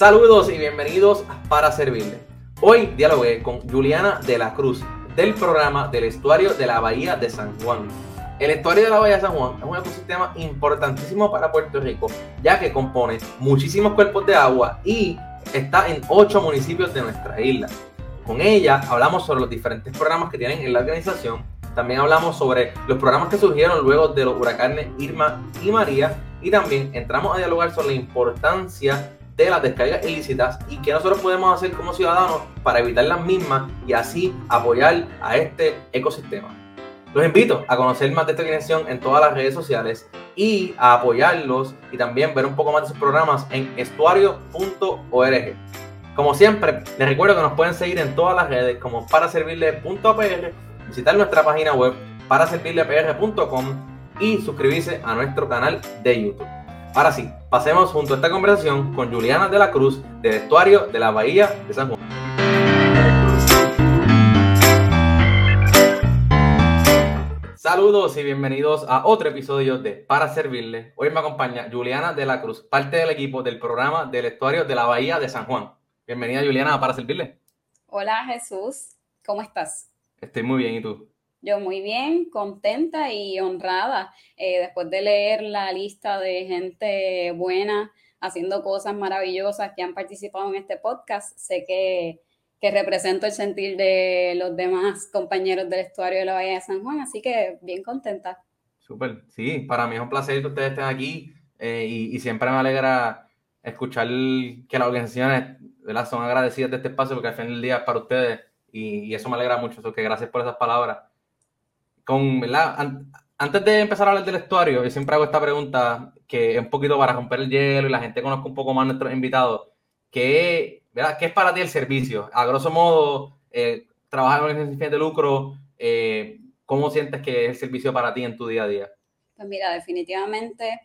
Saludos y bienvenidos Para Servirle. Hoy dialogué con Juliana de la Cruz del programa del estuario de la Bahía de San Juan. El estuario de la Bahía de San Juan es un ecosistema importantísimo para Puerto Rico, ya que compone muchísimos cuerpos de agua y está en ocho municipios de nuestra isla. Con ella hablamos sobre los diferentes programas que tienen en la organización. También hablamos sobre los programas que surgieron luego de los huracanes Irma y María. Y también entramos a dialogar sobre la importancia de las descargas ilícitas y qué nosotros podemos hacer como ciudadanos para evitar las mismas y así apoyar a este ecosistema. Los invito a conocer más de esta organización en todas las redes sociales y a apoyarlos y también ver un poco más de sus programas en estuario.org. Como siempre, les recuerdo que nos pueden seguir en todas las redes como paraservirle.pr, visitar nuestra página web paraservirlepr.com y suscribirse a nuestro canal de YouTube. Ahora sí, pasemos junto a esta conversación con Juliana de la Cruz del estuario de la Bahía de San Juan. Saludos y bienvenidos a otro episodio de Para Servirle. Hoy me acompaña Juliana de la Cruz, parte del equipo del programa del estuario de la Bahía de San Juan. Bienvenida Juliana a Para Servirle. Hola Jesús, ¿cómo estás? Estoy muy bien, ¿y tú? Yo muy bien, contenta y honrada eh, después de leer la lista de gente buena haciendo cosas maravillosas que han participado en este podcast. Sé que que represento el sentir de los demás compañeros del estuario de la Bahía de San Juan, así que bien contenta. Súper, sí, para mí es un placer que ustedes estén aquí eh, y, siempre me alegra escuchar que las organizaciones ¿verdad? son agradecidas de este espacio porque al final del día es para ustedes y, eso me alegra mucho, eso que gracias por esas palabras. Con, ¿verdad? antes de empezar a hablar del estuario, yo siempre hago esta pregunta que es un poquito para romper el hielo y la gente conozca un poco más a nuestros invitados, que ¿Qué es para ti el servicio? A grosso modo, eh, trabajar en organización sin de lucro, eh, ¿cómo sientes que es el servicio para ti en tu día a día? Pues mira, definitivamente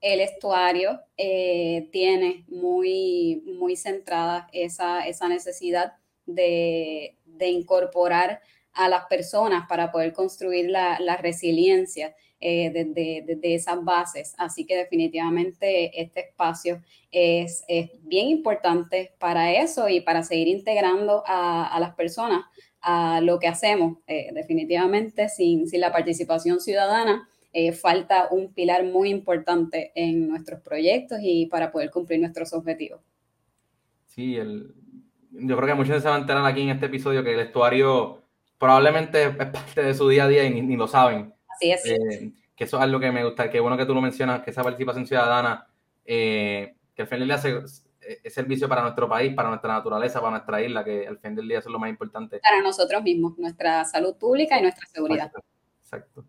el estuario eh, tiene muy, muy centrada esa, esa necesidad de, de, incorporar a las personas para poder construir la, la resiliencia eh, desde, esas bases. Así que definitivamente este espacio es, bien importante para eso y para seguir integrando a, las personas a lo que hacemos. Eh, definitivamente sin, sin, la participación ciudadana. Eh, falta un pilar muy importante en nuestros proyectos y para poder cumplir nuestros objetivos. Sí, el, yo creo que muchos se van a enterar aquí en este episodio que el estuario probablemente es parte de su día a día y ni lo saben. Así es. Eh, que eso es algo que me gusta, que bueno que tú lo mencionas, que esa participación ciudadana, eh, que al fin del día es servicio para nuestro país, para nuestra naturaleza, para nuestra isla, que al fin del día eso es lo más importante. Para nosotros mismos, nuestra salud pública y nuestra seguridad. Exacto.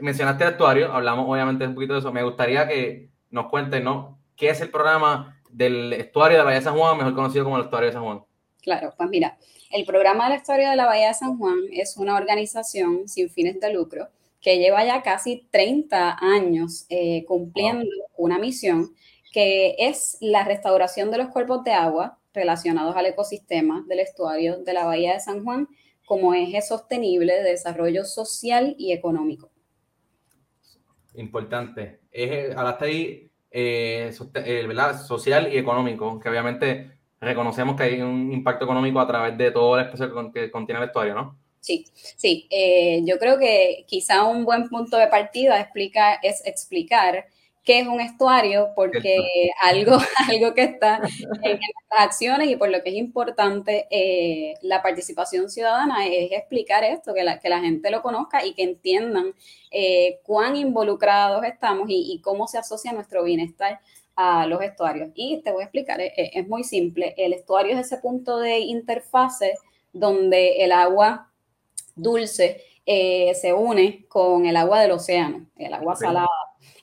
mencionaste el actuario, hablamos obviamente un poquito de eso. Me gustaría que nos cuentes, ¿no? ¿Qué es el programa del estuario de la Bahía de San Juan, mejor conocido como el estuario de San Juan? Claro, pues mira, el programa del estuario de la Bahía de San Juan es una organización sin fines de lucro que lleva ya casi 30 años eh, cumpliendo una misión que es la restauración de los cuerpos de agua relacionados al ecosistema del estuario de la Bahía de San Juan como eje sostenible de desarrollo social y económico. Importante. hablaste ahí eh, eh, ¿verdad? social y económico, que obviamente reconocemos que hay un impacto económico a través de todo el espacio que contiene el estuario, ¿no? Sí, sí. Eh, yo creo que quizá un buen punto de partida explica, es explicar qué es un estuario, porque algo, algo que está en nuestras acciones y por lo que es importante eh, la participación ciudadana es explicar esto, que la, que la gente lo conozca y que entiendan eh, cuán involucrados estamos y, cómo se asocia nuestro bienestar a los estuarios. Y te voy a explicar, es muy simple. El estuario es ese punto de interfase donde el agua dulce eh, se une con el agua del océano, el agua salada.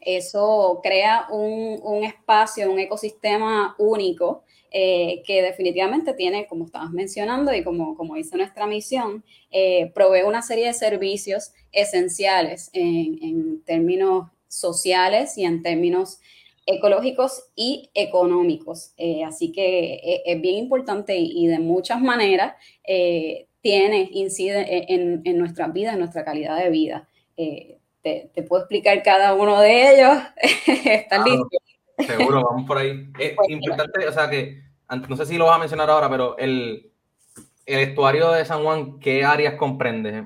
Eso crea un, espacio, un ecosistema único eh, que definitivamente tiene, como estabas mencionando y como, como dice nuestra misión, eh, provee una serie de servicios esenciales en, términos sociales y en términos ecológicos y económicos. así que es, bien importante y, de muchas maneras tiene, incide e, en, en nuestras vidas, en nuestra calidad de vida. Eh, te, puedo explicar cada uno de ellos. ¿Estás listo? Seguro, vamos por ahí. Es pues importante, o sea que, no sé si lo vas a mencionar ahora, pero el, el estuario de San Juan, ¿qué áreas comprende?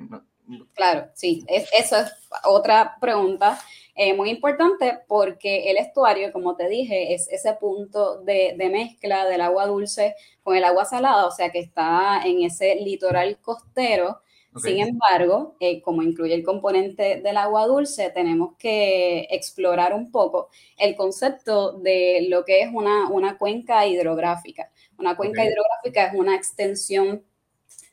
Claro, sí, eso es otra pregunta eh, muy importante porque el estuario, como te dije, es ese punto de, mezcla del agua dulce con el agua salada, o sea que está en ese litoral costero. Sin embargo, eh, como incluye el componente del agua dulce, tenemos que explorar un poco el concepto de lo que es una, una cuenca hidrográfica. Una cuenca hidrográfica es una extensión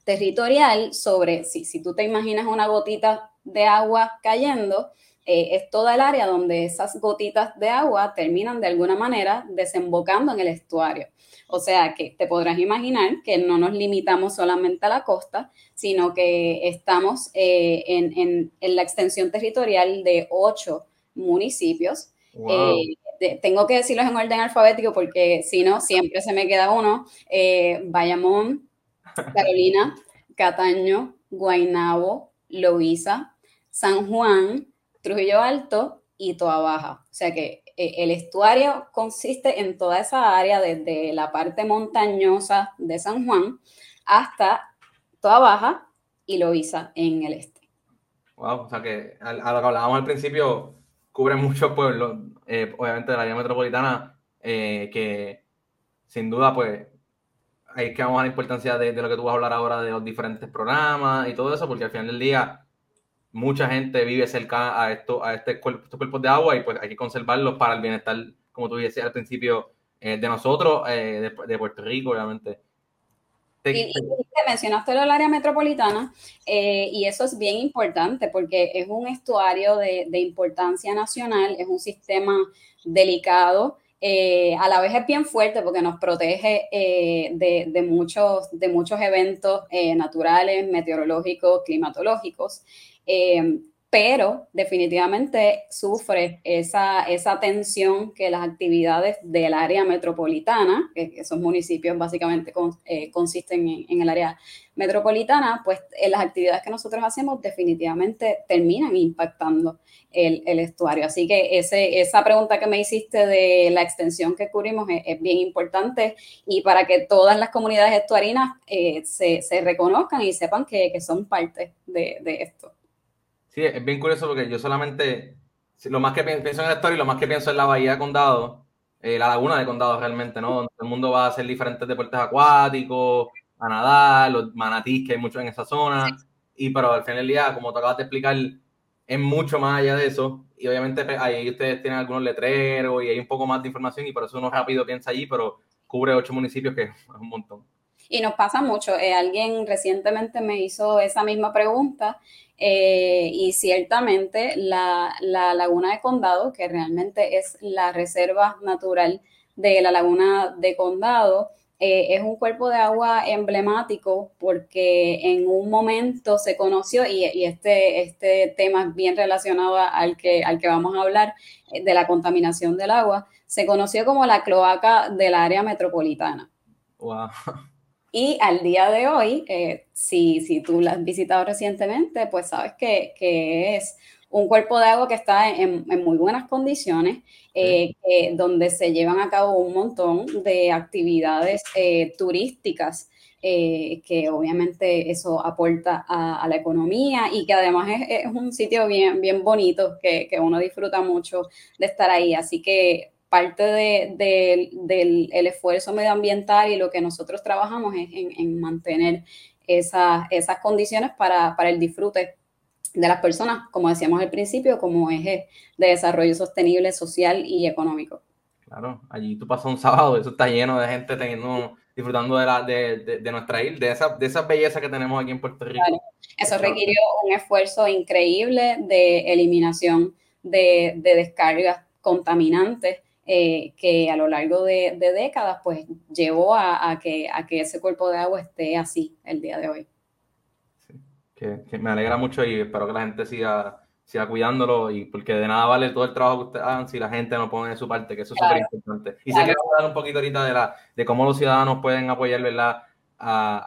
territorial sobre, si, si tú te imaginas una gotita de agua cayendo, eh, es toda el área donde esas gotitas de agua terminan de alguna manera desembocando en el estuario. O sea que te podrás imaginar que no nos limitamos solamente a la costa, sino que estamos eh, en, la extensión territorial de ocho municipios. Eh, tengo que decirlos en orden alfabético porque si no, siempre se me queda uno. Bayamón, Carolina, Cataño, Guaynabo, Loíza, San Juan, Trujillo Alto y Toa Baja. O sea que eh, el estuario consiste en toda esa área, desde la parte montañosa de San Juan hasta Toa Baja y Loíza en el este. Wow, o sea que a, lo que hablábamos al principio, cubre muchos pueblos, eh, obviamente de la área metropolitana, eh, que sin duda, pues, ahí es que vamos a la importancia de, de, lo que tú vas a hablar ahora de los diferentes programas y todo eso, porque al final del día mucha gente vive cerca a, esto, a este estos cuerpos de agua y pues hay que conservarlos para el bienestar, como tú decías al principio, eh, de nosotros, eh, de, Puerto Rico, obviamente. y, y, mencionaste del área metropolitana eh, y eso es bien importante porque es un estuario de, de importancia nacional, es un sistema delicado. a la vez es bien fuerte porque nos protege de, de, muchos, de muchos eventos naturales, meteorológicos, climatológicos. Eh, pero definitivamente sufre esa, esa tensión que las actividades del área metropolitana, que esos municipios básicamente eh, consisten en, el área metropolitana, pues en las actividades que nosotros hacemos definitivamente terminan impactando el, estuario. Así que ese, esa pregunta que me hiciste de la extensión que cubrimos es, bien importante y para que todas las comunidades estuarinas eh, se, reconozcan y sepan que, son parte de esto. Sí, es bien curioso porque yo solamente, lo más que pienso en la historia y lo más que pienso en la bahía de Condado, eh, la laguna de Condado realmente, ¿no? Donde todo el mundo va a hacer diferentes deportes acuáticos, a nadar, los manatís que hay muchos en esa zona. Y pero al final del día, como te acabas de explicar, es mucho más allá de eso. Y obviamente pues, ahí ustedes tienen algunos letreros y hay un poco más de información y por eso uno rápido piensa allí, pero cubre ocho municipios que es un montón. Y nos pasa mucho. Eh, alguien recientemente me hizo esa misma pregunta eh, y ciertamente la, laguna de Condado, que realmente es la reserva natural de la laguna de Condado, eh, es un cuerpo de agua emblemático porque en un momento se conoció, y, este, este tema es bien relacionado al que, al que vamos a hablar, de la contaminación del agua, se conoció como la cloaca del área metropolitana. Wow. Y al día de hoy, eh, si, si, tú la has visitado recientemente, pues sabes que, que es un cuerpo de agua que está en, en muy buenas condiciones, eh, donde se llevan a cabo un montón de actividades eh, turísticas. que obviamente eso aporta a, a, la economía y que además es, es un sitio bien, bien bonito que, que, uno disfruta mucho de estar ahí. Así que parte del esfuerzo medioambiental y lo que nosotros trabajamos es en, mantener esas, esas condiciones para, el disfrute de las personas, como decíamos al principio, como eje de desarrollo sostenible, social y económico. Claro, allí tú pasas un sábado, eso está lleno de gente teniendo, disfrutando de, la, de, nuestra isla, de esa, de esa belleza que tenemos aquí en Puerto Rico. Eso requirió un esfuerzo increíble de eliminación de, de descargas contaminantes eh, que a lo largo de, décadas pues llevó a, que, a que ese cuerpo de agua esté así el día de hoy. que, me alegra mucho y espero que la gente siga, siga cuidándolo y porque de nada vale todo el trabajo que ustedes hagan si la gente no pone de su parte, que eso es súper importante. Y sé que vamos a hablar un poquito ahorita de, la, de cómo los ciudadanos pueden apoyar ¿verdad? A,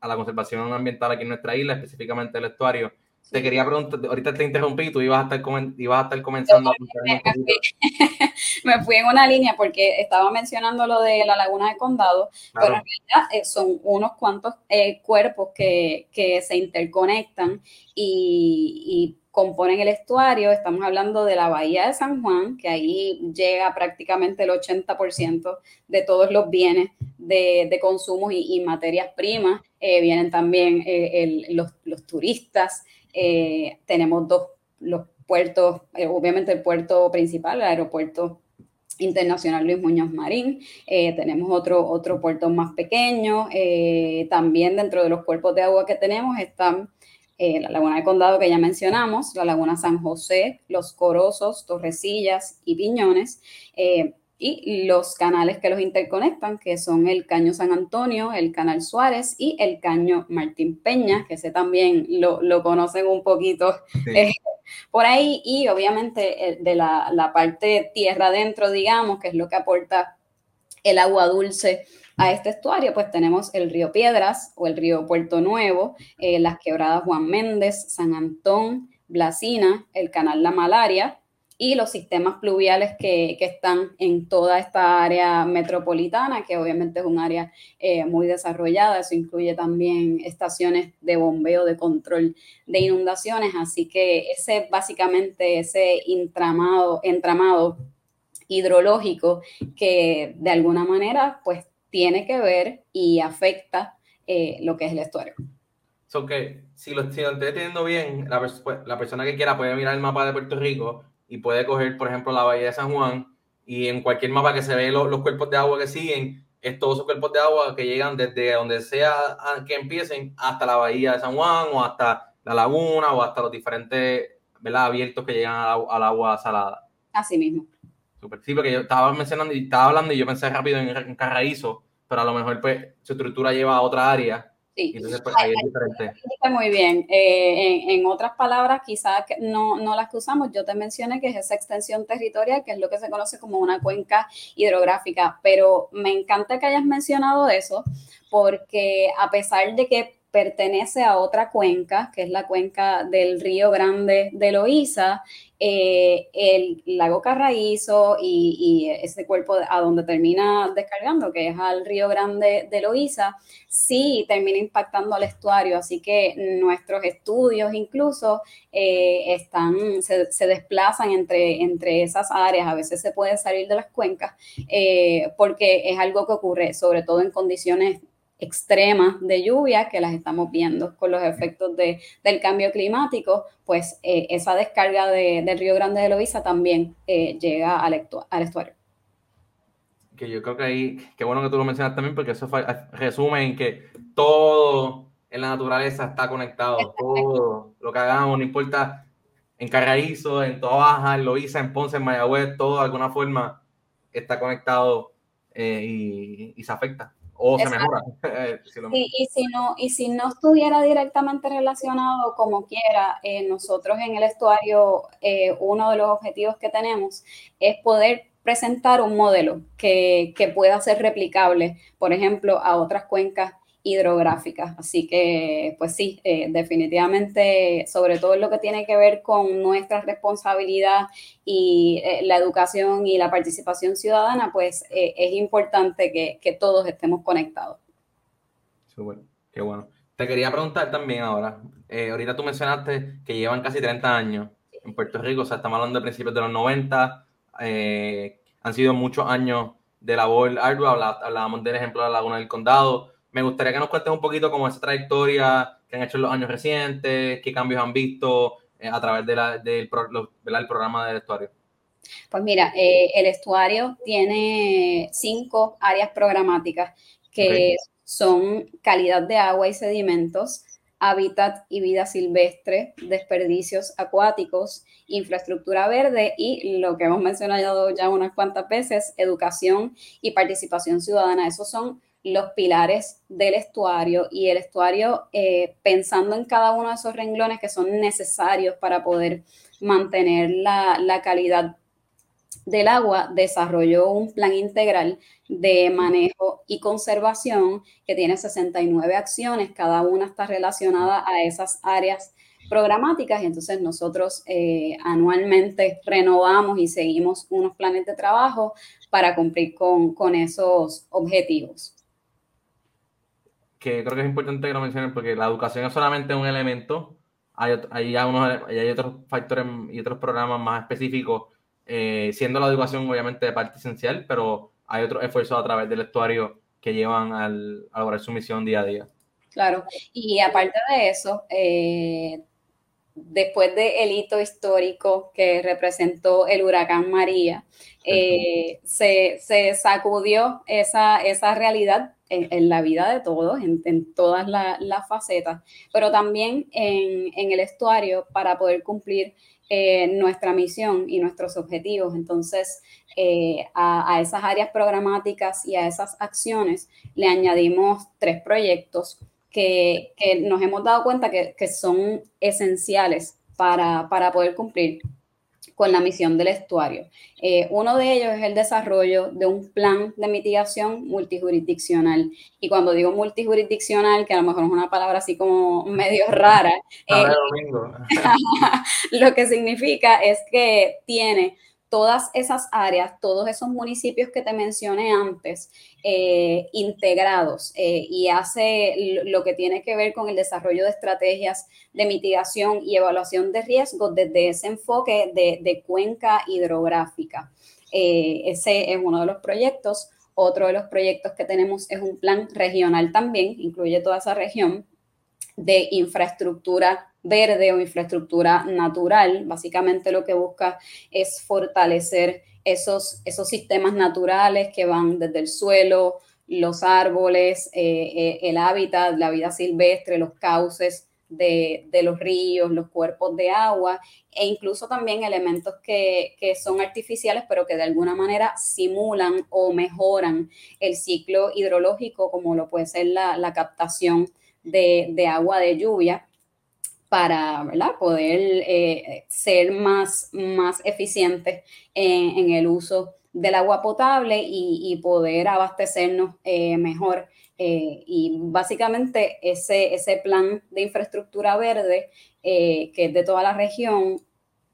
a, la conservación ambiental aquí en nuestra isla, específicamente el estuario. Te quería preguntar, ahorita te interrumpí, tú ibas a estar, ibas a estar comenzando. me, fui, en una línea porque estaba mencionando lo de la laguna de condado, pero en realidad eh, son unos cuantos eh, cuerpos que, que, se interconectan y, y componen el estuario. Estamos hablando de la bahía de San Juan, que ahí llega prácticamente el 80% de todos los bienes de, de consumo y, materias primas. Eh, vienen también los, los, turistas. Eh, tenemos dos, los puertos, obviamente el puerto principal, el aeropuerto Internacional Luis Muñoz Marín, tenemos otro, otro puerto más pequeño, también dentro de los cuerpos de agua que tenemos están eh, la Laguna de Condado que ya mencionamos, la Laguna San José, Los Corosos, Torrecillas y Piñones, eh, y los canales que los interconectan, que son el Caño San Antonio, el Canal Suárez y el Caño Martín Peña, que ese también lo, conocen un poquito eh, por ahí, y obviamente de la, la parte tierra adentro, digamos, que es lo que aporta el agua dulce a este estuario, pues tenemos el río Piedras o el río Puerto Nuevo, eh, las quebradas Juan Méndez, San Antón, Blasina, el canal La Malaria y los sistemas pluviales que, están en toda esta área metropolitana, que obviamente es un área eh, muy desarrollada. Eso incluye también estaciones de bombeo, de control de inundaciones. Así que ese básicamente, ese entramado, entramado hidrológico que de alguna manera pues tiene que ver y afecta eh, lo que es el estuario. So que si lo, estoy entendiendo bien, la, pues, la, persona que quiera puede mirar el mapa de Puerto Rico y puede coger, por ejemplo, la bahía de San Juan y en cualquier mapa que se ve los cuerpos de agua que siguen, es todos esos cuerpos de agua que llegan desde donde sea que empiecen hasta la bahía de San Juan o hasta la laguna o hasta los diferentes ¿verdad? abiertos que llegan al, agua salada. Así mismo. Super. Sí, porque yo estaba mencionando y estaba hablando y yo pensé rápido en, en Carraízo, pero a lo mejor pues su estructura lleva a otra área. Sí. Entonces, pues, ahí es diferente. Muy bien. Eh, en, otras palabras, quizás no, no las que usamos, yo te mencioné que es esa extensión territorial, que es lo que se conoce como una cuenca hidrográfica, pero me encanta que hayas mencionado eso, porque a pesar de que pertenece a otra cuenca, que es la cuenca del Río Grande de Loíza, eh, el lago Carraízo y, ese cuerpo a donde termina descargando, que es al Río Grande de Loíza, sí termina impactando al estuario, así que nuestros estudios incluso eh, están, se, desplazan entre, entre esas áreas, a veces se puede salir de las cuencas, eh, porque es algo que ocurre sobre todo en condiciones extremas de lluvia que las estamos viendo con los efectos de, del cambio climático, pues eh, esa descarga de, del Río Grande de Loíza también eh, llega al, estuario. Que yo creo que ahí, qué bueno que tú lo mencionas también, porque eso resume en que todo en la naturaleza está conectado, todo lo que hagamos, no importa en Carraízo, en Toa Baja, en Loíza, en Ponce, en Mayagüez, todo de alguna forma está conectado eh, y, y se afecta o se mejora. y, si no, y si no estuviera directamente relacionado como quiera, eh, nosotros en el estuario, eh, uno de los objetivos que tenemos es poder presentar un modelo que, que pueda ser replicable, por ejemplo, a otras cuencas hidrográficas. Así que, pues sí, eh, definitivamente, sobre todo en lo que tiene que ver con nuestra responsabilidad y eh, la educación y la participación ciudadana, pues eh, es importante que, todos estemos conectados. Súper, qué bueno. Te quería preguntar también ahora, ahorita tú mencionaste que llevan casi 30 años en Puerto Rico, o sea, estamos hablando de principios de los 90, han sido muchos años de labor ardua, hablábamos del ejemplo de la Laguna del Condado, me gustaría que nos cuentes un poquito como esa trayectoria que han hecho en los años recientes, qué cambios han visto eh, a través de la, del programa del estuario. Pues mira, eh, el estuario tiene cinco áreas programáticas que son calidad de agua y sedimentos, hábitat y vida silvestre, desperdicios acuáticos, infraestructura verde y lo que hemos mencionado ya unas cuantas veces, educación y participación ciudadana. Esos son los pilares del estuario y el estuario eh, pensando en cada uno de esos renglones que son necesarios para poder mantener la, calidad del agua, desarrolló un plan integral de manejo y conservación que tiene 69 acciones, cada una está relacionada a esas áreas programáticas y entonces nosotros eh, anualmente renovamos y seguimos unos planes de trabajo para cumplir con, con esos objetivos. Que creo que es importante que lo mencionen porque la educación es solamente un elemento, hay, hay, hay otros factores y otros programas más específicos, eh, siendo la educación obviamente parte esencial, pero hay otros esfuerzos a través del estuario que llevan al, a lograr su misión día a día. Claro, y aparte de eso, eh, después del hito histórico que representó el huracán María, eh, se, sacudió esa, esa realidad en, la vida de todos, en, todas las facetas, pero también en, el estuario para poder cumplir eh, nuestra misión y nuestros objetivos. Entonces, eh, a, esas áreas programáticas y a esas acciones le añadimos tres proyectos que, nos hemos dado cuenta que, son esenciales para, para poder cumplir con la misión del estuario. Eh, uno de ellos es el desarrollo de un plan de mitigación multijurisdiccional. Y cuando digo multijurisdiccional, que a lo mejor es una palabra así como medio rara, eh, lo que significa es que tiene todas esas áreas, todos esos municipios que te mencioné antes, eh, integrados eh, y hace lo que tiene que ver con el desarrollo de estrategias de mitigación y evaluación de riesgos desde ese enfoque de, cuenca hidrográfica. Eh, ese es uno de los proyectos. Otro de los proyectos que tenemos es un plan regional también, incluye toda esa región de infraestructura verde o infraestructura natural. Básicamente lo que busca es fortalecer esos, esos sistemas naturales que van desde el suelo, los árboles, eh, eh, el hábitat, la vida silvestre, los cauces de, los ríos, los cuerpos de agua e incluso también elementos que, son artificiales pero que de alguna manera simulan o mejoran el ciclo hidrológico como lo puede ser la, captación de, agua de lluvia para poder eh, ser más, más eficientes en, el uso del agua potable y, poder abastecernos eh, mejor. Eh, y básicamente ese, ese plan de infraestructura verde, que es de toda la región,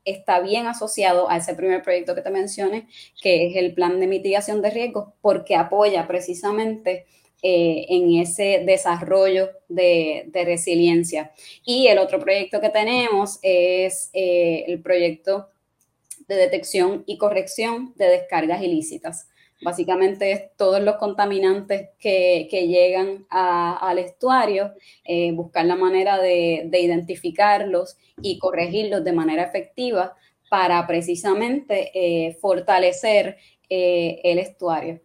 está bien asociado a ese primer proyecto que te mencioné, que es el plan de mitigación de riesgos, porque apoya precisamente eh, en ese desarrollo de, resiliencia. Y el otro proyecto que tenemos es eh, el proyecto de detección y corrección de descargas ilícitas. Básicamente todos los contaminantes que, llegan al estuario, eh, buscar la manera de, identificarlos y corregirlos de manera efectiva para precisamente fortalecer el estuario.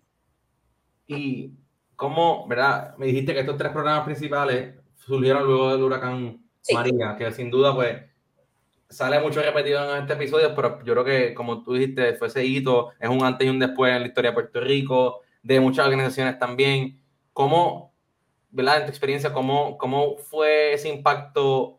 Y ¿Cómo, verdad? Me dijiste que estos tres programas principales surgieron luego del huracán María, que sin duda, pues, sale mucho repetido en este episodio, pero yo creo que, como tú dijiste, fue ese hito, es un antes y un después en la historia de Puerto Rico, de muchas organizaciones también. ¿Cómo, verdad, en tu experiencia, cómo, cómo fue ese impacto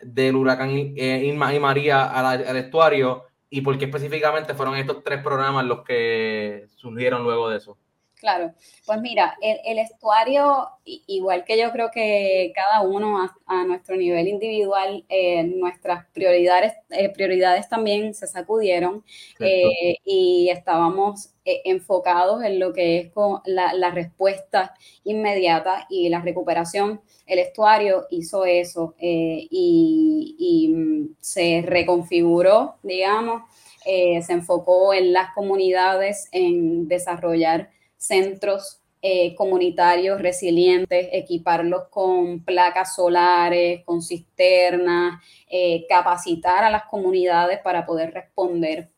del huracán eh, Irma y María al estuario y por qué específicamente fueron estos tres programas los que surgieron luego de eso? Claro, pues mira, el, estuario, igual que yo creo que cada uno a, nuestro nivel individual, eh, nuestras prioridades, eh, prioridades también se sacudieron eh, y estábamos enfocados en lo que es con la, respuesta inmediata y la recuperación. El estuario hizo eso y, y mm, se reconfiguró, digamos, se enfocó en las comunidades, en desarrollar centros eh, comunitarios resilientes, equiparlos con placas solares, con cisternas, eh, capacitar a las comunidades para poder responder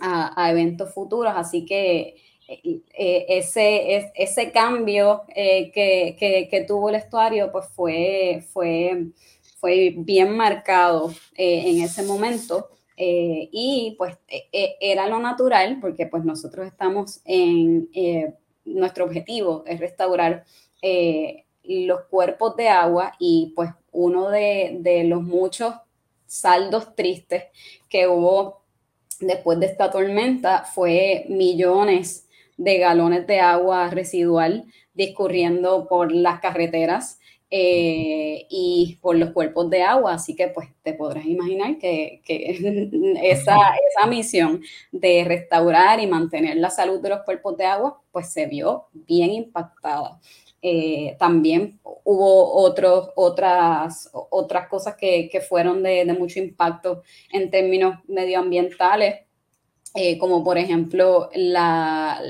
a, eventos futuros. Así que eh, ese, ese cambio que, tuvo el estuario pues fue, fue, fue bien marcado en ese momento. Y pues e, e, era lo natural porque pues nosotros estamos en, nuestro objetivo es restaurar eh, los cuerpos de agua y pues uno de, los muchos saldos tristes que hubo después de esta tormenta fue millones de galones de agua residual discurriendo por las carreteras eh, y por los cuerpos de agua. Así que pues te podrás imaginar que, esa, esa, misión de restaurar y mantener la salud de los cuerpos de agua pues se vio bien impactada. Eh, también hubo otros, otras, otras cosas que, fueron de, mucho impacto en términos medioambientales, eh, como por ejemplo la,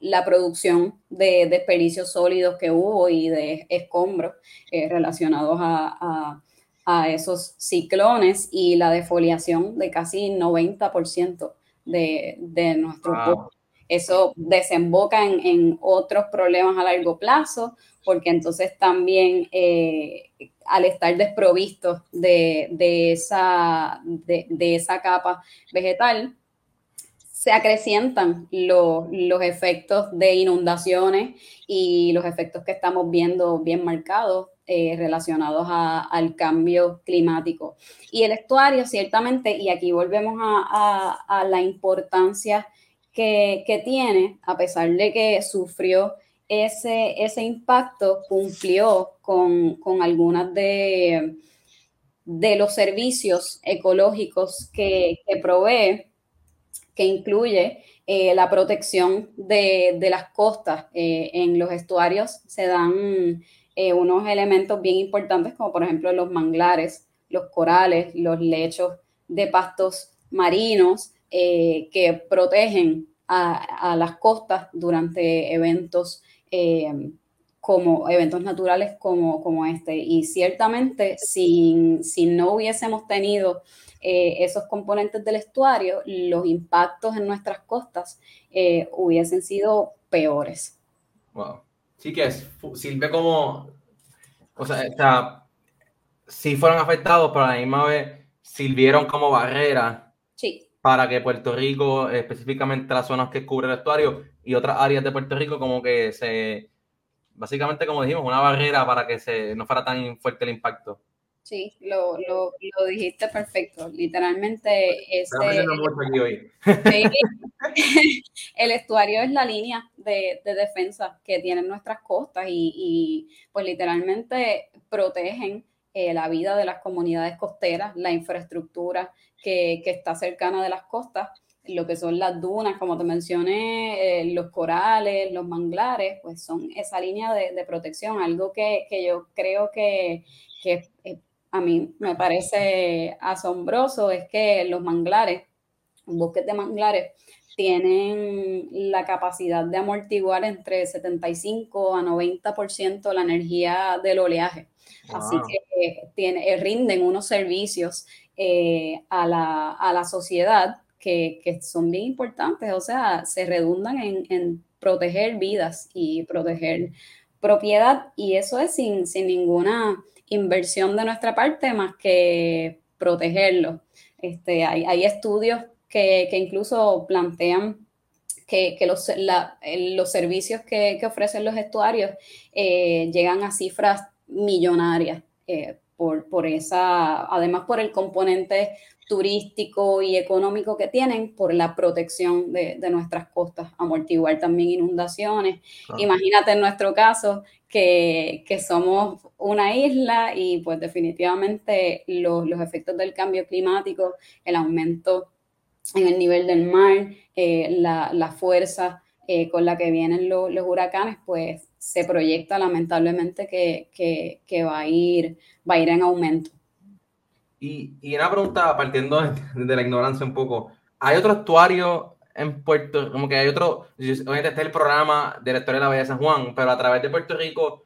la producción de desperdicios sólidos que hubo y de escombros eh, relacionados a, esos ciclones y la defoliación de casi 90% de, de nuestro Eso desemboca en, otros problemas a largo plazo, porque entonces también eh, al estar desprovistos de, esa, de esa capa vegetal, se acrecientan los, efectos de inundaciones y los efectos que estamos viendo bien marcados eh, relacionados al cambio climático. Y el estuario, ciertamente, y aquí volvemos a, la importancia que, tiene, a pesar de que sufrió ese, ese impacto, cumplió con, con algunas de, de los servicios ecológicos que, que provee que incluye eh, la protección de, las costas. Eh, en los estuarios se dan eh, unos elementos bien importantes, como por ejemplo los manglares, los corales, los lechos de pastos marinos que protegen a, las costas durante eventos como eventos naturales como, como este. Y ciertamente, si, si no hubiésemos tenido eh, esos componentes del estuario, los impactos en nuestras costas eh, hubiesen sido peores. Wow. Sí que es, sirve como, o sea, si fueron afectados, pero a la misma vez sirvieron como barrera sí. para que Puerto Rico, específicamente las zonas que cubre el estuario y otras áreas de Puerto Rico, como que se, básicamente como dijimos, una barrera para que se, no fuera tan fuerte el impacto. Sí, lo, lo, lo, dijiste perfecto. Literalmente ese, el estuario es la línea de, de, defensa que tienen nuestras costas y, y pues literalmente protegen eh, la vida de las comunidades costeras, la infraestructura que, que, está cercana de las costas, lo que son las dunas, como te mencioné, eh, los corales, los manglares, pues son esa línea de, de protección, algo que, que, yo creo que, que es a mí me parece asombroso es que los manglares, bosques de manglares, tienen la capacidad de amortiguar entre 75 a 90% la energía del oleaje. Así que tiene, eh, rinden unos servicios eh, a, la, sociedad que, son bien importantes, o sea, se redundan en, en, proteger vidas y proteger propiedad. Y eso es sin, sin ninguna inversión de nuestra parte más que protegerlo. Este, hay, estudios que, incluso plantean que, los, los, servicios que, ofrecen los estuarios eh, llegan a cifras millonarias eh, por, por, esa, además por el componente turístico y económico que tienen por la protección de, nuestras costas, amortiguar también inundaciones. Imagínate en nuestro caso que, somos una isla y pues definitivamente los, efectos del cambio climático, el aumento en el nivel del mar, eh, la, fuerza eh, con la que vienen los huracanes, pues se proyecta lamentablemente que, va, a ir, va a ir en aumento. Y, y una pregunta, partiendo de, la ignorancia un poco, ¿hay otro estuario en Puerto como que hay otro, obviamente está el programa de la historia de la Bahía de San Juan, pero a través de Puerto Rico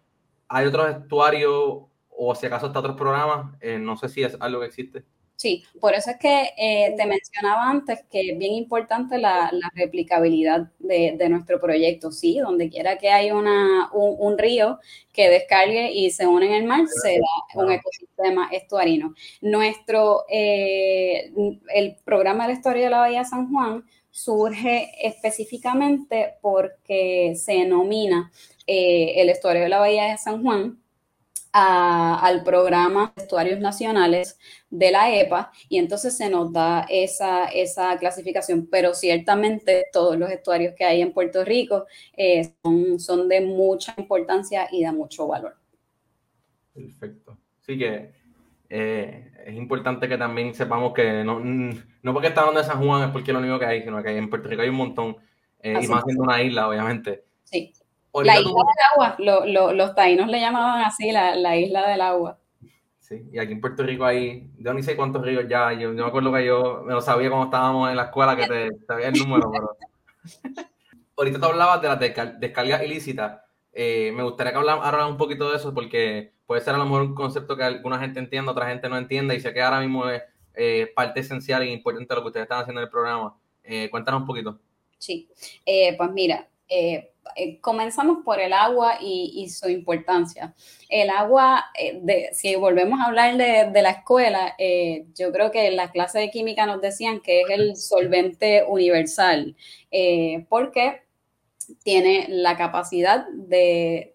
hay otros estuarios o si acaso está otros programas, eh, no sé si es algo que existe. Sí, por eso es que eh, te mencionaba antes que es bien importante la, replicabilidad de, nuestro proyecto, sí, donde quiera que haya una, un, río que descargue y se une en el mar, se da un ecosistema estuarino. Nuestro, eh, el programa de la historia de la Bahía de San Juan surge específicamente porque se denomina eh, el estuario de la Bahía de San Juan al programa de estuarios nacionales de la EPA y entonces se nos da esa, esa clasificación, pero ciertamente todos los estuarios que hay en Puerto Rico eh, son, son de mucha importancia y de mucho valor. Perfecto. Sí que eh, es importante que también sepamos que no, no porque está hablando de San Juan es porque es lo único que hay, sino que en Puerto Rico hay un montón, eh, y más siendo una isla, obviamente. Sí. La isla del agua, los taínos le llamaban así, la, la, isla del agua. Sí, y aquí en Puerto Rico hay, yo ni sé cuántos ríos ya, yo, yo me acuerdo que yo me lo sabía cuando estábamos en la escuela que te sabía el número, pero... Ahorita te hablabas de las descargas ilícitas. Eh, me gustaría que habláramos un poquito de eso porque puede ser a lo mejor un concepto que alguna gente entienda, otra gente no entienda y sé que ahora mismo es eh, parte esencial e importante de lo que ustedes están haciendo en el programa. Eh, cuéntanos un poquito. Sí, pues mira, comenzamos por el agua y, su importancia. El agua, de, si volvemos a hablar de, la escuela, yo creo que en la clase de química nos decían que es el solvente universal, porque tiene la capacidad de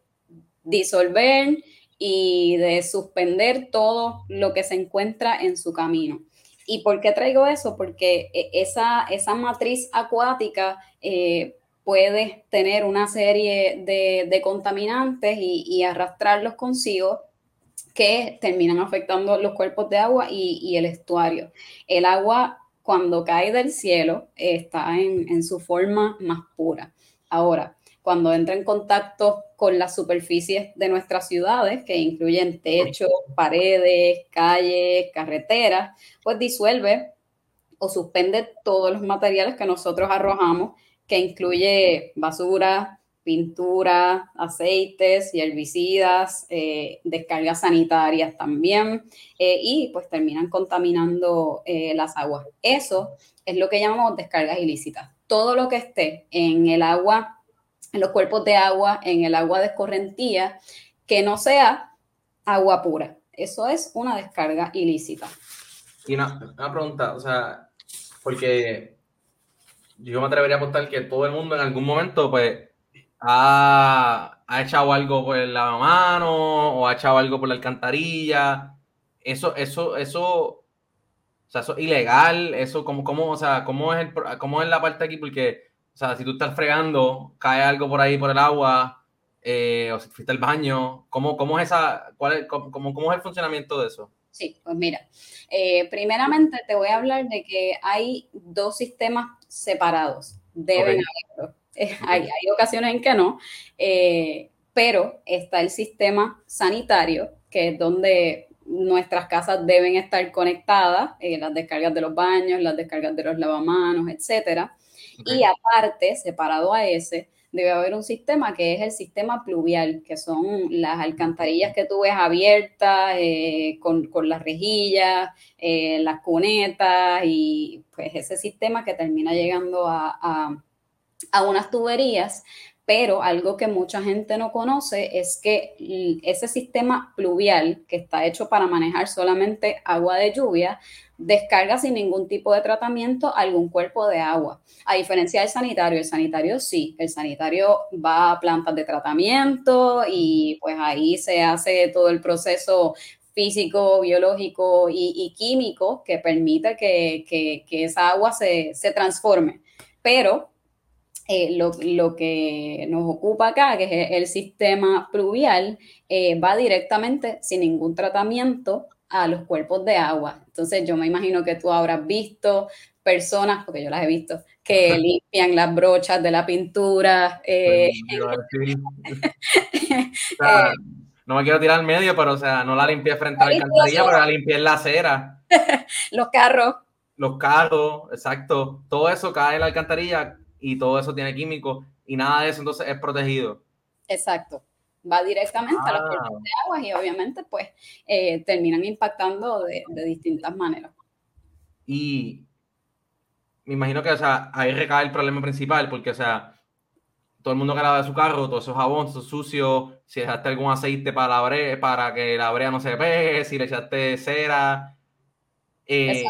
disolver y de suspender todo lo que se encuentra en su camino. ¿Y por qué traigo eso? Porque esa, esa matriz acuática eh, puede tener una serie de, contaminantes y, arrastrarlos consigo que terminan afectando los cuerpos de agua y, el estuario. El agua cuando cae del cielo está en, en su forma más pura. Ahora, cuando entra en contacto con las superficies de nuestras ciudades, que incluyen techos, paredes, calles, carreteras, pues disuelve o suspende todos los materiales que nosotros arrojamos, que incluye basura, pintura, aceites y herbicidas, eh, descargas sanitarias también, eh, y pues terminan contaminando eh, las aguas. Eso es lo que llamamos descargas ilícitas todo lo que esté en el agua, en los cuerpos de agua, en el agua de escorrentía, que no sea agua pura. Eso es una descarga ilícita. Y una, pregunta, o sea, porque yo me atrevería a apostar que todo el mundo en algún momento, pues, ha, ha echado algo por la mano o ha echado algo por la alcantarilla. Eso, eso, eso o sea, eso es ilegal, eso, ¿cómo, cómo, o sea, cómo es, el, cómo es la parte aquí? Porque, o sea, si tú estás fregando, cae algo por ahí por el agua, eh, o si fuiste al baño, ¿cómo, cómo es esa, cuál cómo, cómo es el funcionamiento de eso? Sí, pues mira, eh, primeramente te voy a hablar de que hay dos sistemas separados. Deben haberlo. Eh, hay, hay, ocasiones en que no, pero está el sistema sanitario, que es donde nuestras casas deben estar conectadas, eh, las descargas de los baños, las descargas de los lavamanos, etcétera. Y aparte, separado a ese, debe haber un sistema que es el sistema pluvial, que son las alcantarillas que tú ves abiertas eh, con, las rejillas, eh, las cunetas y pues ese sistema que termina llegando a, a unas tuberías pero algo que mucha gente no conoce es que ese sistema pluvial, que está hecho para manejar solamente agua de lluvia, descarga sin ningún tipo de tratamiento algún cuerpo de agua. A diferencia del sanitario, el sanitario sí, el sanitario va a plantas de tratamiento y pues ahí se hace todo el proceso físico, biológico y, químico que permite que, esa agua se, se transforme. Pero eh, lo, que nos ocupa acá, que es el sistema pluvial, eh, va directamente sin ningún tratamiento a los cuerpos de agua. Entonces yo me imagino que tú habrás visto personas, porque yo las he visto, que limpian las brochas de la pintura. Eh, no me quiero tirar al medio, pero o sea, no la limpié frente a la alcantarilla, pero la limpié en la acera. los carros. Los carros, exacto. Todo eso cae en la alcantarilla y todo eso tiene químicos y nada de eso entonces es protegido. Exacto. Va directamente a los cuerpos ah. de agua y obviamente pues eh, terminan impactando de, distintas maneras. Y me imagino que, o sea, ahí recae el problema principal, porque, o sea, todo el mundo que lava su carro, todo eso jabón, eso sucio, si echaste algún aceite para, la para que la brea no se pegue, si le echaste cera. Eh,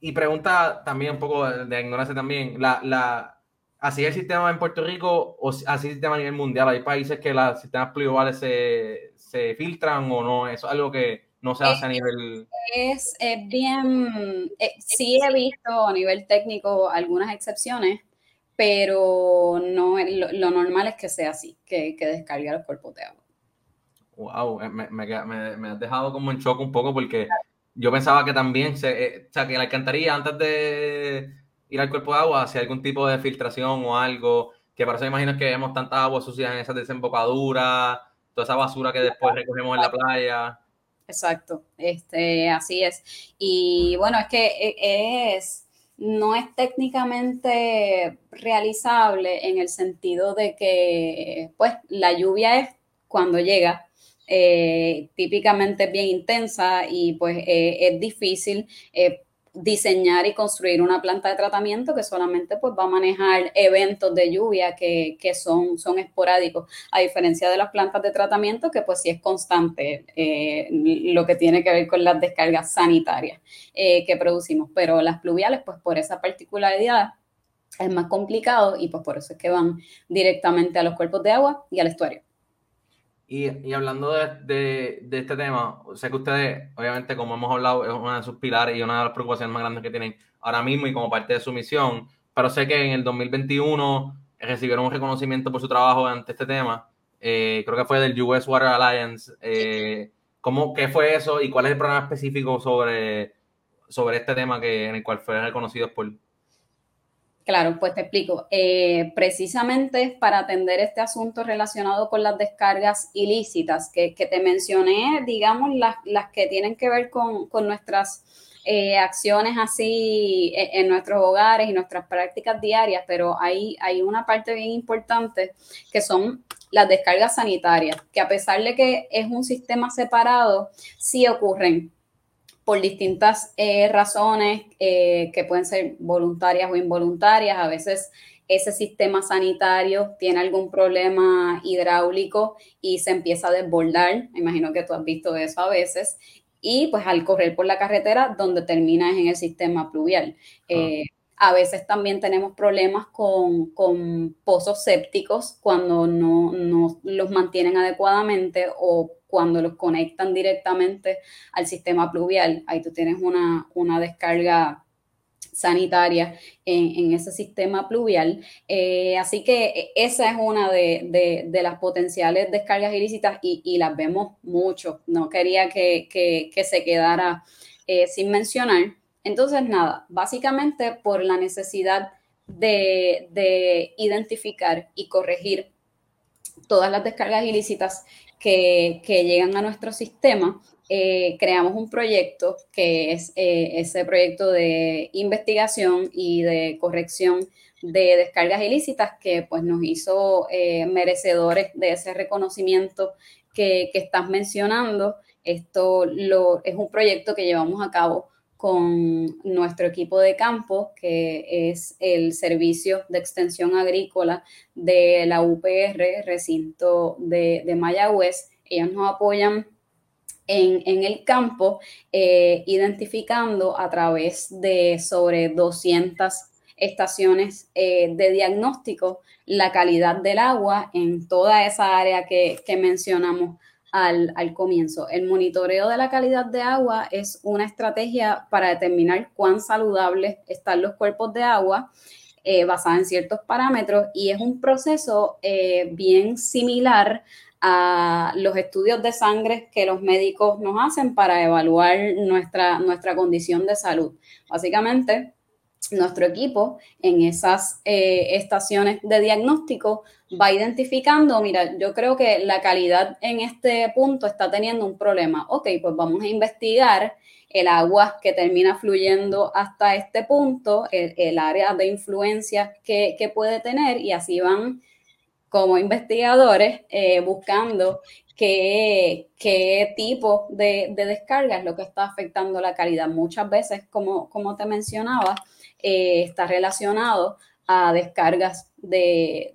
y pregunta también un poco de, de ignorancia también, la, la, así es el sistema en Puerto Rico o así es el sistema a nivel mundial. Hay países que los sistemas pluriovales se, se filtran o no. Eso es algo que no se hace a nivel. Es, bien. Eh, sí he visto a nivel técnico algunas excepciones, pero no lo, normal es que sea así, que, que descargue los cuerpos de agua. Wow, me, me, has dejado como en shock un poco porque yo pensaba que también, se, eh, o sea, que la alcantarilla antes de ir al cuerpo de agua hacía algún tipo de filtración o algo, que para eso imagino que vemos tanta agua sucia en esas desembocaduras, toda esa basura que después recogemos en la playa. Exacto, este, así es. Y bueno, es que e, es, no es técnicamente realizable en el sentido de que, pues, la lluvia es cuando llega, eh, típicamente bien intensa y pues eh, es difícil eh, diseñar y construir una planta de tratamiento que solamente pues va a manejar eventos de lluvia que, son, son esporádicos, a diferencia de las plantas de tratamiento que pues sí es constante lo que tiene que ver con las descargas sanitarias que producimos, pero las pluviales pues por esa particularidad es más complicado y pues por eso es que van directamente a los cuerpos de agua y al estuario. Y, hablando de, este tema, sé que ustedes, obviamente, como hemos hablado, es una de sus pilares y una de las preocupaciones más grandes que tienen ahora mismo y como parte de su misión, pero sé que en el 2021 recibieron un reconocimiento por su trabajo ante este tema. Eh, creo que fue del US Water Alliance. Eh, ¿cómo, ¿Qué fue eso y cuál es el programa específico sobre, sobre este tema que, en el cual fue reconocido por, Claro, pues te explico. Eh, precisamente para atender este asunto relacionado con las descargas ilícitas que, te mencioné, digamos, las, que tienen que ver con, nuestras eh, acciones así e, en, nuestros hogares y nuestras prácticas diarias, pero hay, hay una parte bien importante que son las descargas sanitarias, que a pesar de que es un sistema separado, sí ocurren por distintas eh, razones eh, que pueden ser voluntarias o involuntarias. A veces ese sistema sanitario tiene algún problema hidráulico y se empieza a desbordar. Me imagino que tú has visto eso a veces. Y pues al correr por la carretera, donde termina es en el sistema pluvial. Ah. A veces también tenemos problemas con, pozos sépticos cuando no, no, los mantienen adecuadamente o cuando los conectan directamente al sistema pluvial. Ahí tú tienes una, descarga sanitaria en, ese sistema pluvial. Eh, así que esa es una de, las potenciales descargas ilícitas y, las vemos mucho. No quería que, se quedara eh, sin mencionar. Entonces, nada, básicamente por la necesidad de, de identificar y corregir todas las descargas ilícitas que, llegan a nuestro sistema, eh, creamos un proyecto que es eh, ese proyecto de investigación y de corrección de descargas ilícitas que pues nos hizo eh, merecedores de ese reconocimiento que, que, estás mencionando. Esto lo, es un proyecto que llevamos a cabo con nuestro equipo de campo, que es el Servicio de Extensión Agrícola de la UPR, recinto de, de Mayagüez. Ellos nos apoyan en, el campo, eh, identificando a través de sobre 200 estaciones eh, de diagnóstico la calidad del agua en toda esa área que, que mencionamos al, comienzo. El monitoreo de la calidad de agua es una estrategia para determinar cuán saludables están los cuerpos de agua eh, basada en ciertos parámetros y es un proceso eh, bien similar a los estudios de sangre que los médicos nos hacen para evaluar nuestra, nuestra condición de salud. Básicamente, nuestro equipo en esas eh, estaciones de diagnóstico va identificando, mira, yo creo que la calidad en este punto está teniendo un problema. Ok, pues vamos a investigar el agua que termina fluyendo hasta este punto, el, área de influencia que, puede tener y así van como investigadores eh, buscando qué, tipo de, descarga es lo que está afectando la calidad. Muchas veces, como, como te mencionaba, eh, está relacionado a descargas de,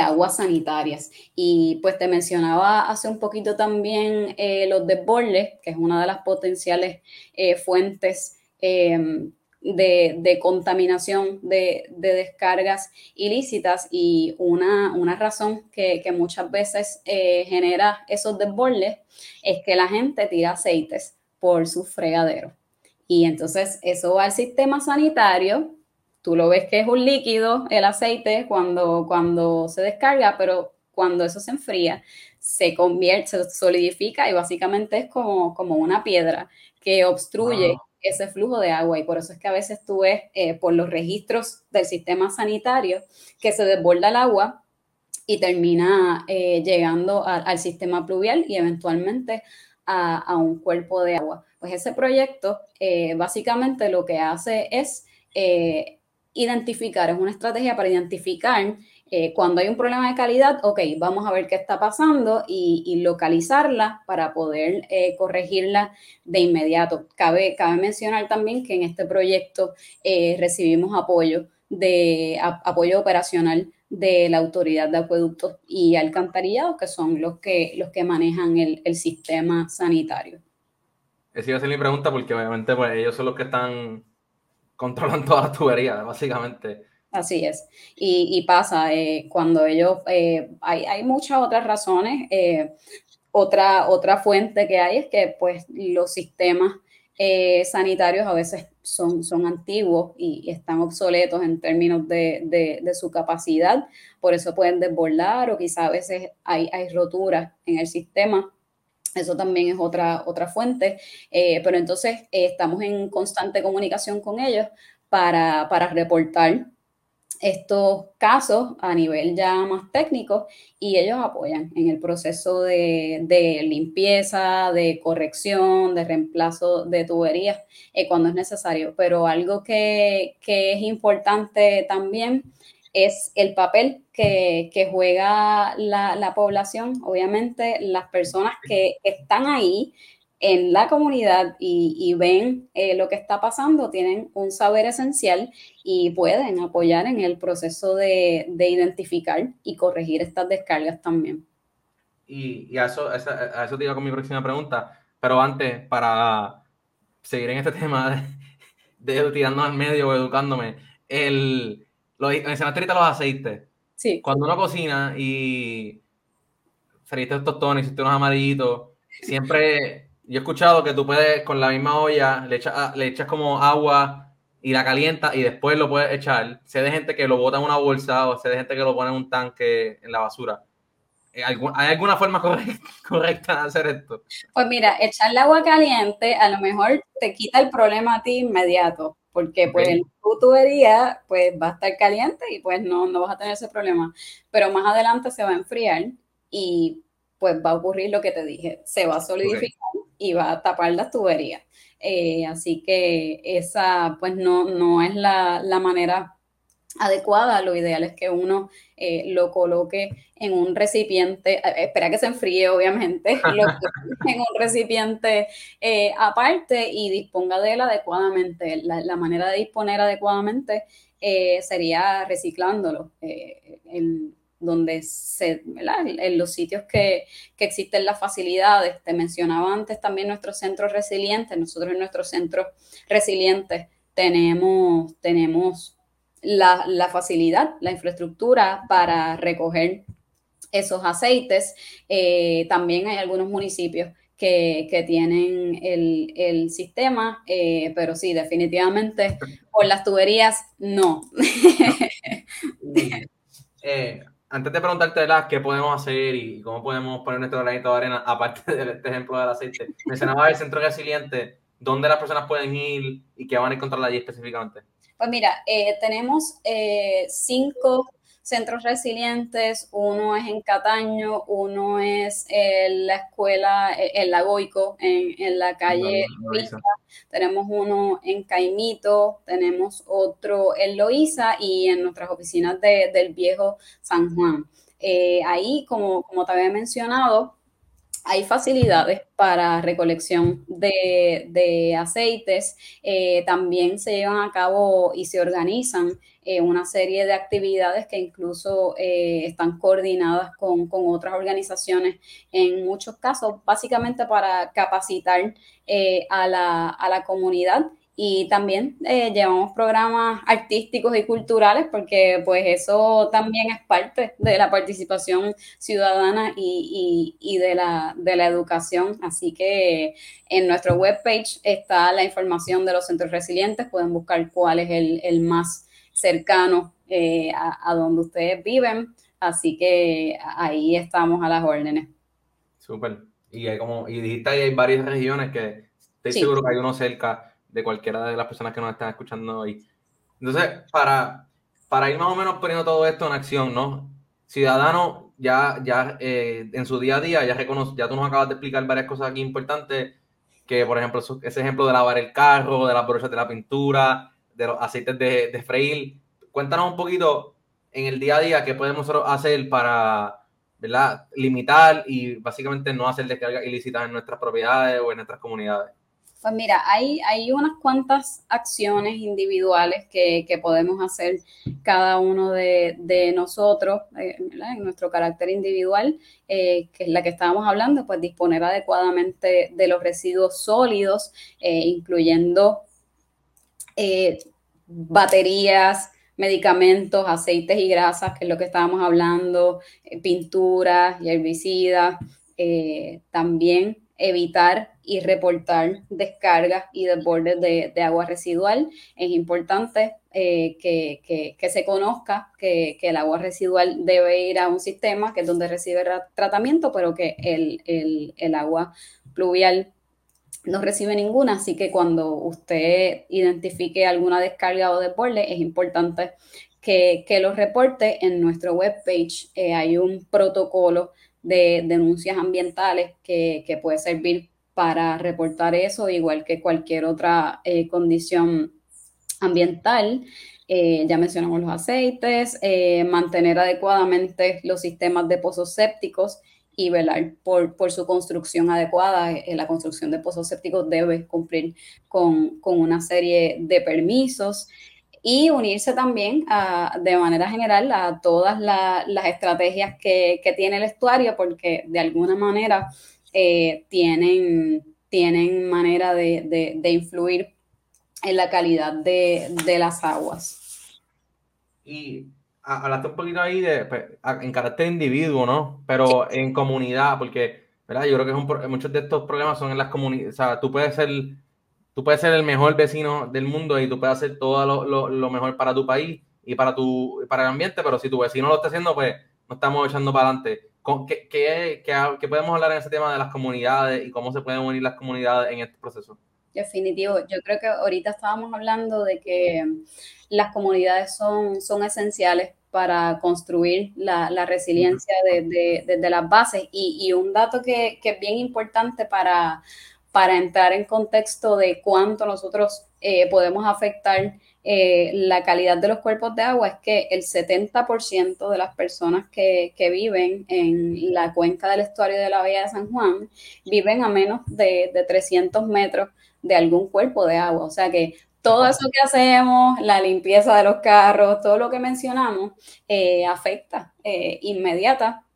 aguas sanitarias. Y pues te mencionaba hace un poquito también eh, los desbordes, que es una de las potenciales eh, fuentes de, contaminación de, descargas ilícitas y una, razón que, que, muchas veces genera esos desbordes es que la gente tira aceites por su fregadero. Y entonces eso va al sistema sanitario. Tú lo ves que es un líquido, el aceite, cuando, cuando se descarga, pero cuando eso se enfría, se convierte, se solidifica y básicamente es como, como una piedra que obstruye ese flujo de agua y por eso es que a veces tú ves eh, por los registros del sistema sanitario que se desborda el agua y termina eh, llegando al sistema pluvial y eventualmente a, un cuerpo de agua. Pues ese proyecto eh, básicamente lo que hace es identificar, es una estrategia para identificar eh, cuando hay un problema de calidad, ok, vamos a ver qué está pasando y, localizarla para poder eh, corregirla de inmediato. Cabe, cabe mencionar también que en este proyecto eh, recibimos apoyo de apoyo operacional de la autoridad de acueductos y alcantarillados, que son los que, los que manejan el, el sistema sanitario. Esa iba a ser mi pregunta porque obviamente pues, ellos son los que están controlando toda la tubería, básicamente. Así es. Y, pasa, eh, cuando ellos, eh, hay, muchas otras razones. Eh, otra, otra fuente que hay es que pues los sistemas sanitarios a veces son, son antiguos y, están obsoletos en términos de, su capacidad, por eso pueden desbordar o quizá a veces hay, hay roturas en el sistema. Eso también es otra, otra fuente, pero entonces estamos en constante comunicación con ellos para, para reportar estos casos a nivel ya más técnico y ellos apoyan en el proceso de, limpieza, de corrección, de reemplazo de tuberías eh, cuando es necesario. Pero algo que, es importante también es el papel que, juega la, población, obviamente las personas que están ahí en la comunidad y, ven eh, lo que está pasando, tienen un saber esencial y pueden apoyar en el proceso de, identificar y corregir estas descargas también. Y, a, eso, a eso te iba con mi próxima pregunta, pero antes, para seguir en este tema de, de tirando al medio o educándome, el, lo, mencionaste ahorita los aceites. Sí. Cuando uno cocina y friste estos tostones, hiciste unos amarillitos, siempre yo he escuchado que tú puedes con la misma olla, le echas, ah, le echas como agua y la calienta y después lo puedes echar. Sé de gente que lo bota en una bolsa o sé de gente que lo pone en un tanque en la basura. Eh, ¿Hay alguna forma correcta, de hacer esto? Pues mira, echar el agua caliente a lo mejor te quita el problema a ti inmediato, porque pues en tu tubería pues va a estar caliente y pues no, no vas a tener ese problema. Pero más adelante se va a enfriar y pues va a ocurrir lo que te dije, se va a solidificar y va a tapar las tuberías. Eh, así que esa pues no, no es la, manera adecuada. Lo ideal es que uno eh, lo coloque en un recipiente, eh, espera que se enfríe obviamente, en un recipiente aparte y disponga de él adecuadamente. La, manera de disponer adecuadamente sería reciclándolo. Donde se, en los sitios que, existen las facilidades. Te mencionaba antes también nuestros centros resilientes. Nosotros en nuestros centros resilientes tenemos, tenemos la, facilidad, la infraestructura para recoger esos aceites. Eh, también hay algunos municipios que, tienen el, sistema, eh, pero sí, definitivamente por las tuberías, no. Eh, antes de preguntarte las qué podemos hacer y cómo podemos poner nuestro granito de arena, aparte de este ejemplo del aceite, mencionaba el centro resiliente, ¿dónde las personas pueden ir y qué van a encontrar allí específicamente? Pues mira, eh, tenemos eh, cinco centros resilientes, uno es en Cataño, uno es en la escuela, en la Goico, en, la calle tenemos uno en Caimito, tenemos otro en Loíza y en nuestras oficinas del viejo San Juan. Eh, ahí, como, como te había mencionado, hay facilidades para recolección de, aceites. Eh, también se llevan a cabo y se organizan eh, una serie de actividades que incluso eh, están coordinadas con, otras organizaciones en muchos casos, básicamente para capacitar a la, a la comunidad y también eh, llevamos programas artísticos y culturales porque pues eso también es parte de la participación ciudadana y, de, la, de, la, educación. Así que en nuestro webpage está la información de los centros resilientes, pueden buscar cuál es el, más cercano eh, a, donde ustedes viven. Así que ahí estamos a las órdenes. Súper. Y, hay como, y dijiste hay varias regiones que estoy seguro que hay uno cerca de cualquiera de las personas que nos están escuchando hoy. Entonces, para, para ir más o menos poniendo todo esto en acción, ¿no? Ciudadano, ya, ya eh, en su día a día, ya reconoce, ya tú nos acabas de explicar varias cosas aquí importantes, que por ejemplo, ese ejemplo de lavar el carro, de las brochas de la pintura, de los aceites de, de freír. Cuéntanos un poquito en el día a día qué podemos hacer para, limitar y básicamente no hacer descargas ilícitas en nuestras propiedades o en nuestras comunidades. Pues mira, hay, hay unas cuantas acciones individuales que, podemos hacer cada uno de, nosotros eh, en nuestro carácter individual, eh, que es la que estábamos hablando, pues disponer adecuadamente de los residuos sólidos, eh, incluyendo baterías, medicamentos, aceites y grasas, que es lo que estábamos hablando, pinturas y herbicidas, también evitar y reportar descargas y desbordes de, de agua residual. Es importante eh, que, se conozca que, el agua residual debe ir a un sistema que es donde recibe tratamiento, pero que el, agua pluvial no recibe ninguna, así que cuando usted identifique alguna descarga o desborde, es importante que, lo reporte en nuestro webpage. Eh, hay un protocolo de denuncias ambientales que, puede servir para reportar eso, igual que cualquier otra eh, condición ambiental. Eh, ya mencionamos los aceites, eh, mantener adecuadamente los sistemas de pozos sépticos y velar por, su construcción adecuada. la construcción de pozos sépticos debe cumplir con una serie de permisos y unirse también de manera general a todas las estrategias que, tiene el estuario, porque de alguna manera eh, tienen, tienen manera de, influir en la calidad de, las aguas. Y hablaste un poquito ahí de, pues, en carácter individuo, ¿no? Pero en comunidad, porque, ¿verdad? Yo creo que muchos de estos problemas son en las comunidades, o sea, tú puedes ser tú puedes ser el mejor vecino del mundo y tú puedes hacer todo lo, mejor para tu país y para, tu, para el ambiente, pero si tu vecino lo está haciendo, pues no estamos echando para adelante. ¿Qué, qué, podemos hablar en ese tema de las comunidades y cómo se pueden unir las comunidades en este proceso? Definitivo. Yo creo que ahorita estábamos hablando de que las comunidades son, son esenciales para construir la, resiliencia desde las bases. Y, y un dato que, que, es bien importante para, para entrar en contexto de cuánto nosotros eh, podemos afectar eh, la calidad de los cuerpos de agua, es que el 70% de las personas que, viven en la cuenca del estuario de la Bahía de San Juan viven a menos de, 300 metros de algún cuerpo de agua. O sea que todo eso que hacemos, la limpieza de los carros, todo lo que mencionamos, eh, afecta inmediata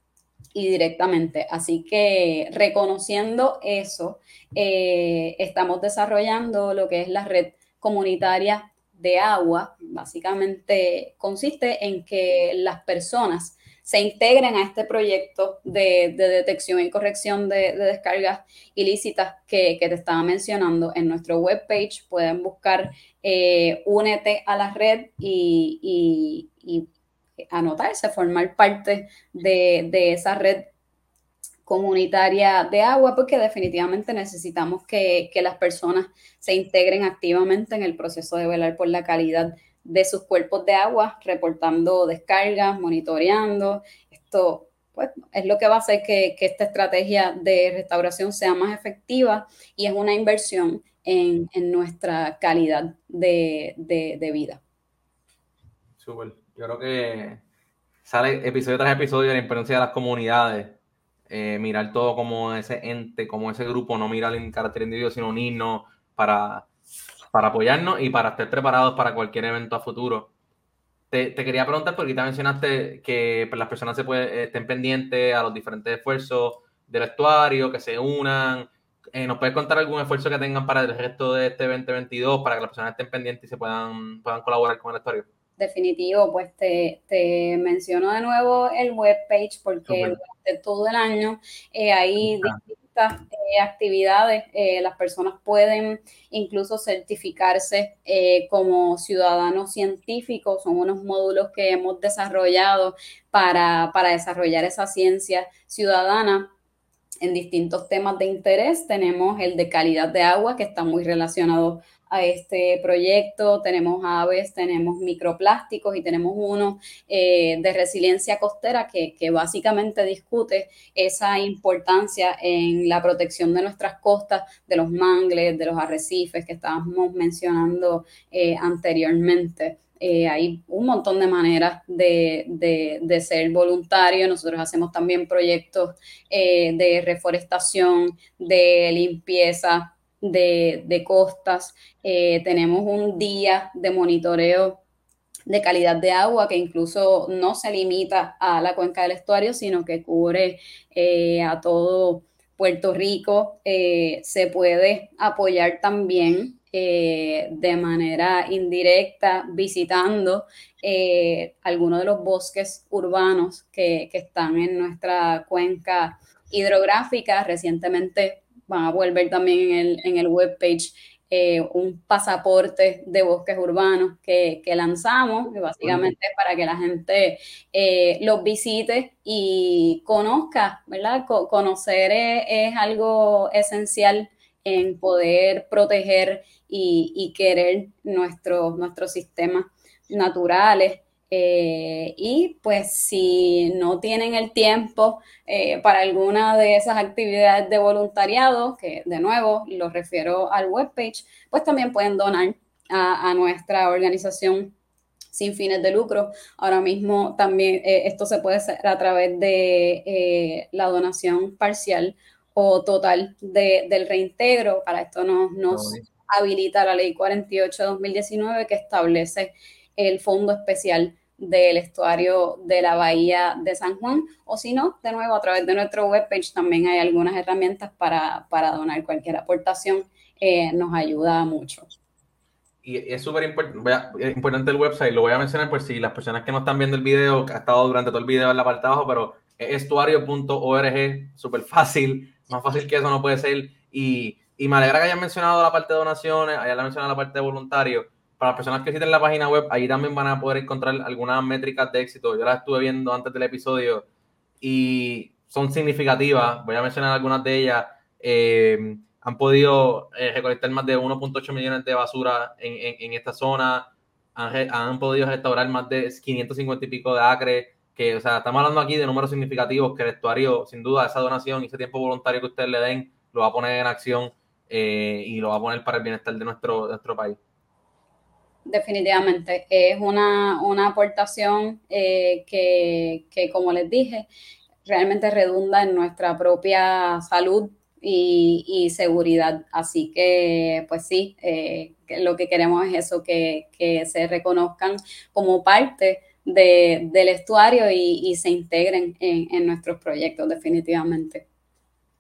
y directamente. Así que reconociendo eso, eh, estamos desarrollando lo que es la red comunitaria de agua. Básicamente consiste en que las personas se integren a este proyecto de, detección y corrección de, descargas ilícitas que, te estaba mencionando. En nuestro webpage pueden buscar eh, Únete a la red y anotarse, formar parte de, esa red comunitaria de agua, porque definitivamente necesitamos que, las personas se integren activamente en el proceso de velar por la calidad de sus cuerpos de agua, reportando descargas, monitoreando. Esto pues, es lo que va a hacer que, esta estrategia de restauración sea más efectiva y es una inversión en, nuestra calidad de, de vida. Súper. Yo creo que sale episodio tras episodio de la importancia de las comunidades. Eh, mirar todo como ese ente, como ese grupo, no mirar en carácter individual, sino unirnos para, para apoyarnos y para estar preparados para cualquier evento a futuro. Te, quería preguntar, porque te mencionaste que pues, las personas se pueden, estén pendientes a los diferentes esfuerzos del estuario, que se unan. Eh, ¿Nos puedes contar algún esfuerzo que tengan para el resto de este 2022 para que las personas estén pendientes y se puedan, puedan colaborar con el estuario? Definitivo, pues te, menciono de nuevo el webpage porque durante todo el año eh, hay estas eh, actividades eh, las personas pueden incluso certificarse como ciudadanos científicos. Son unos módulos que hemos desarrollado para, para desarrollar esa ciencia ciudadana en distintos temas de interés. Tenemos el de calidad de agua, que está muy relacionado a este proyecto. Tenemos aves, tenemos microplásticos y tenemos uno eh, de resiliencia costera que, básicamente discute esa importancia en la protección de nuestras costas, de los mangles, de los arrecifes que estábamos mencionando eh, anteriormente. Eh, hay un montón de maneras de, ser voluntario. Nosotros hacemos también proyectos de reforestación, de limpieza, de, costas. Eh, tenemos un día de monitoreo de calidad de agua que incluso no se limita a la cuenca del estuario, sino que cubre eh, a todo Puerto Rico. Eh, se puede apoyar también de manera indirecta visitando algunos de los bosques urbanos que, que están en nuestra cuenca hidrográfica. Recientemente van a volver también en el, en el webpage eh, un pasaporte de bosques urbanos que, lanzamos, que básicamente es para que la gente eh, los visite y conozca, ¿verdad? conocer es, algo esencial en poder proteger y, querer nuestros, nuestros sistemas naturales. Eh, y pues si no tienen el tiempo eh, para alguna de esas actividades de voluntariado, que de nuevo lo refiero al webpage, pues también pueden donar a, nuestra organización sin fines de lucro. Ahora mismo también eh, esto se puede hacer a través de la donación parcial o total del reintegro. Para esto nos, nos habilita la ley 48 de 2019 que establece el fondo especial del estuario de la bahía de San Juan, o si no, de nuevo, a través de nuestro webpage también hay algunas herramientas para, donar cualquier aportación, eh, nos ayuda mucho. Y es súper importante el website, lo voy a mencionar por si las personas que no están viendo el video, que ha estado durante todo el video en la parte de abajo, pero es estuario.org, súper fácil, más fácil que eso no puede ser. Y, y me alegra que hayan mencionado la parte de donaciones, hayan mencionado la parte de voluntarios para las personas que visiten la página web, ahí también van a poder encontrar algunas métricas de éxito. Yo las estuve viendo antes del episodio y son significativas. Voy a mencionar algunas de ellas. Eh, han podido eh, recolectar más de 1.8 millones de basura en, esta zona. Han, podido restaurar más de 550 y pico de acres. Que, o sea, estamos hablando aquí de números significativos que el estuario, sin duda, esa donación y ese tiempo voluntario que ustedes le den, lo va a poner en acción eh, y lo va a poner para el bienestar de nuestro, de nuestro país definitivamente. Es una, aportación eh, que, como les dije, realmente redunda en nuestra propia salud y, seguridad. Así que, pues sí, eh, lo que queremos es eso, que, se reconozcan como parte del estuario y, se integren en, nuestros proyectos, definitivamente.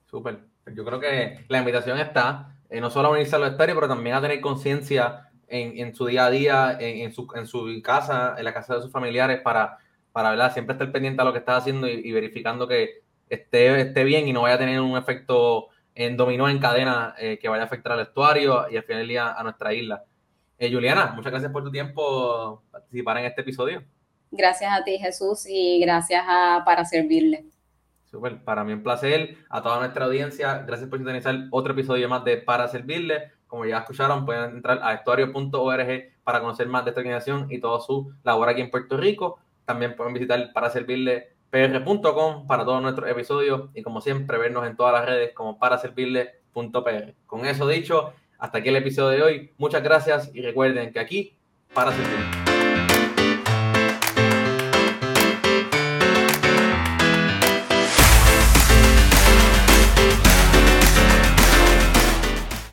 Súper. Yo creo que la invitación está, eh, no solo a unirse al estuario, pero también a tener conciencia en, su día a día, en, su, en su casa, en la casa de sus familiares, para, para ¿verdad? siempre estar pendiente a lo que está haciendo y, verificando que esté, esté bien y no vaya a tener un efecto en dominó en cadena eh, que vaya a afectar al estuario y al final del día a nuestra isla. Eh, Juliana, muchas gracias por tu tiempo participar en este episodio. Gracias a ti, Jesús, y gracias a, para servirle. Super, para mí un placer. A toda nuestra audiencia, gracias por sintonizar otro episodio más de Para Servirle. Como ya escucharon, pueden entrar a estuario.org para conocer más de esta organización y toda su labor aquí en Puerto Rico. También pueden visitar para servirle para todos nuestros episodios y como siempre vernos en todas las redes como para servirle.pr. Con eso dicho, hasta aquí el episodio de hoy. Muchas gracias y recuerden que aquí para servirle.